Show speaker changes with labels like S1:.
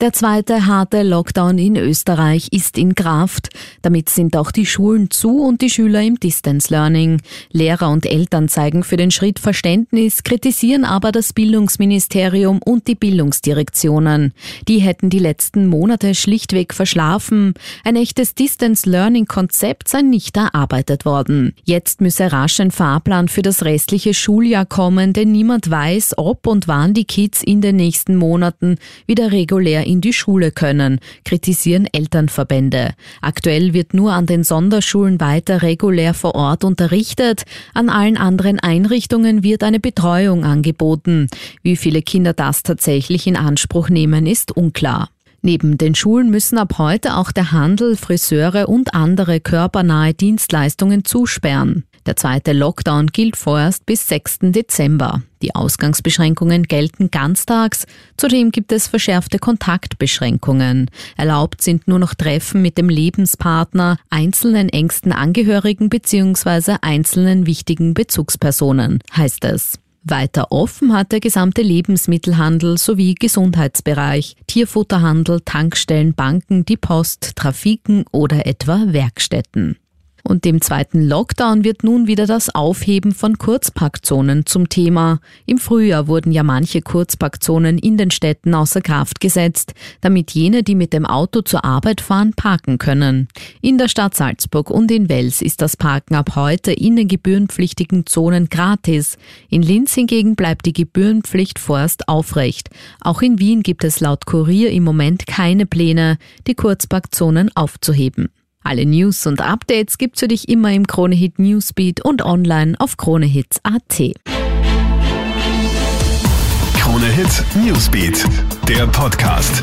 S1: Der zweite harte Lockdown in Österreich ist in Kraft. Damit sind auch die Schulen zu und die Schüler im Distance Learning. Lehrer und Eltern zeigen für den Schritt Verständnis, kritisieren aber das Bildungsministerium und die Bildungsdirektionen. Die hätten die letzten Monate schlichtweg verschlafen. Ein echtes Distance Learning Konzept sei nicht erarbeitet worden. Jetzt müsse rasch ein Fahrplan für das restliche Schuljahr kommen, denn niemand weiß, ob und wann die Kids in den nächsten Monaten wieder regulär in die Schule können, kritisieren Elternverbände. Aktuell wird nur an den Sonderschulen weiter regulär vor Ort unterrichtet, an allen anderen Einrichtungen wird eine Betreuung angeboten. Wie viele Kinder das tatsächlich in Anspruch nehmen, ist unklar. Neben den Schulen müssen ab heute auch der Handel, Friseure und andere körpernahe Dienstleistungen zusperren. Der zweite Lockdown gilt vorerst bis 6. Dezember. Die Ausgangsbeschränkungen gelten ganztags. Zudem gibt es verschärfte Kontaktbeschränkungen. Erlaubt sind nur noch Treffen mit dem Lebenspartner, einzelnen engsten Angehörigen bzw. einzelnen wichtigen Bezugspersonen, heißt es. Weiter offen hat der gesamte Lebensmittelhandel sowie Gesundheitsbereich, Tierfutterhandel, Tankstellen, Banken, die Post, Trafiken oder etwa Werkstätten. Und dem zweiten Lockdown wird nun wieder das Aufheben von Kurzpackzonen zum Thema. Im Frühjahr wurden ja manche Kurzpackzonen in den Städten außer Kraft gesetzt, damit jene, die mit dem Auto zur Arbeit fahren, parken können. In der Stadt Salzburg und in Wels ist das Parken ab heute in den gebührenpflichtigen Zonen gratis. In Linz hingegen bleibt die Gebührenpflicht vorerst aufrecht. Auch in Wien gibt es laut Kurier im Moment keine Pläne, die Kurzpackzonen aufzuheben. Alle News und Updates gibt's für dich immer im Kronehit Newsbeat und online auf kronehits.at.
S2: Kronehit Newsbeat, der Podcast.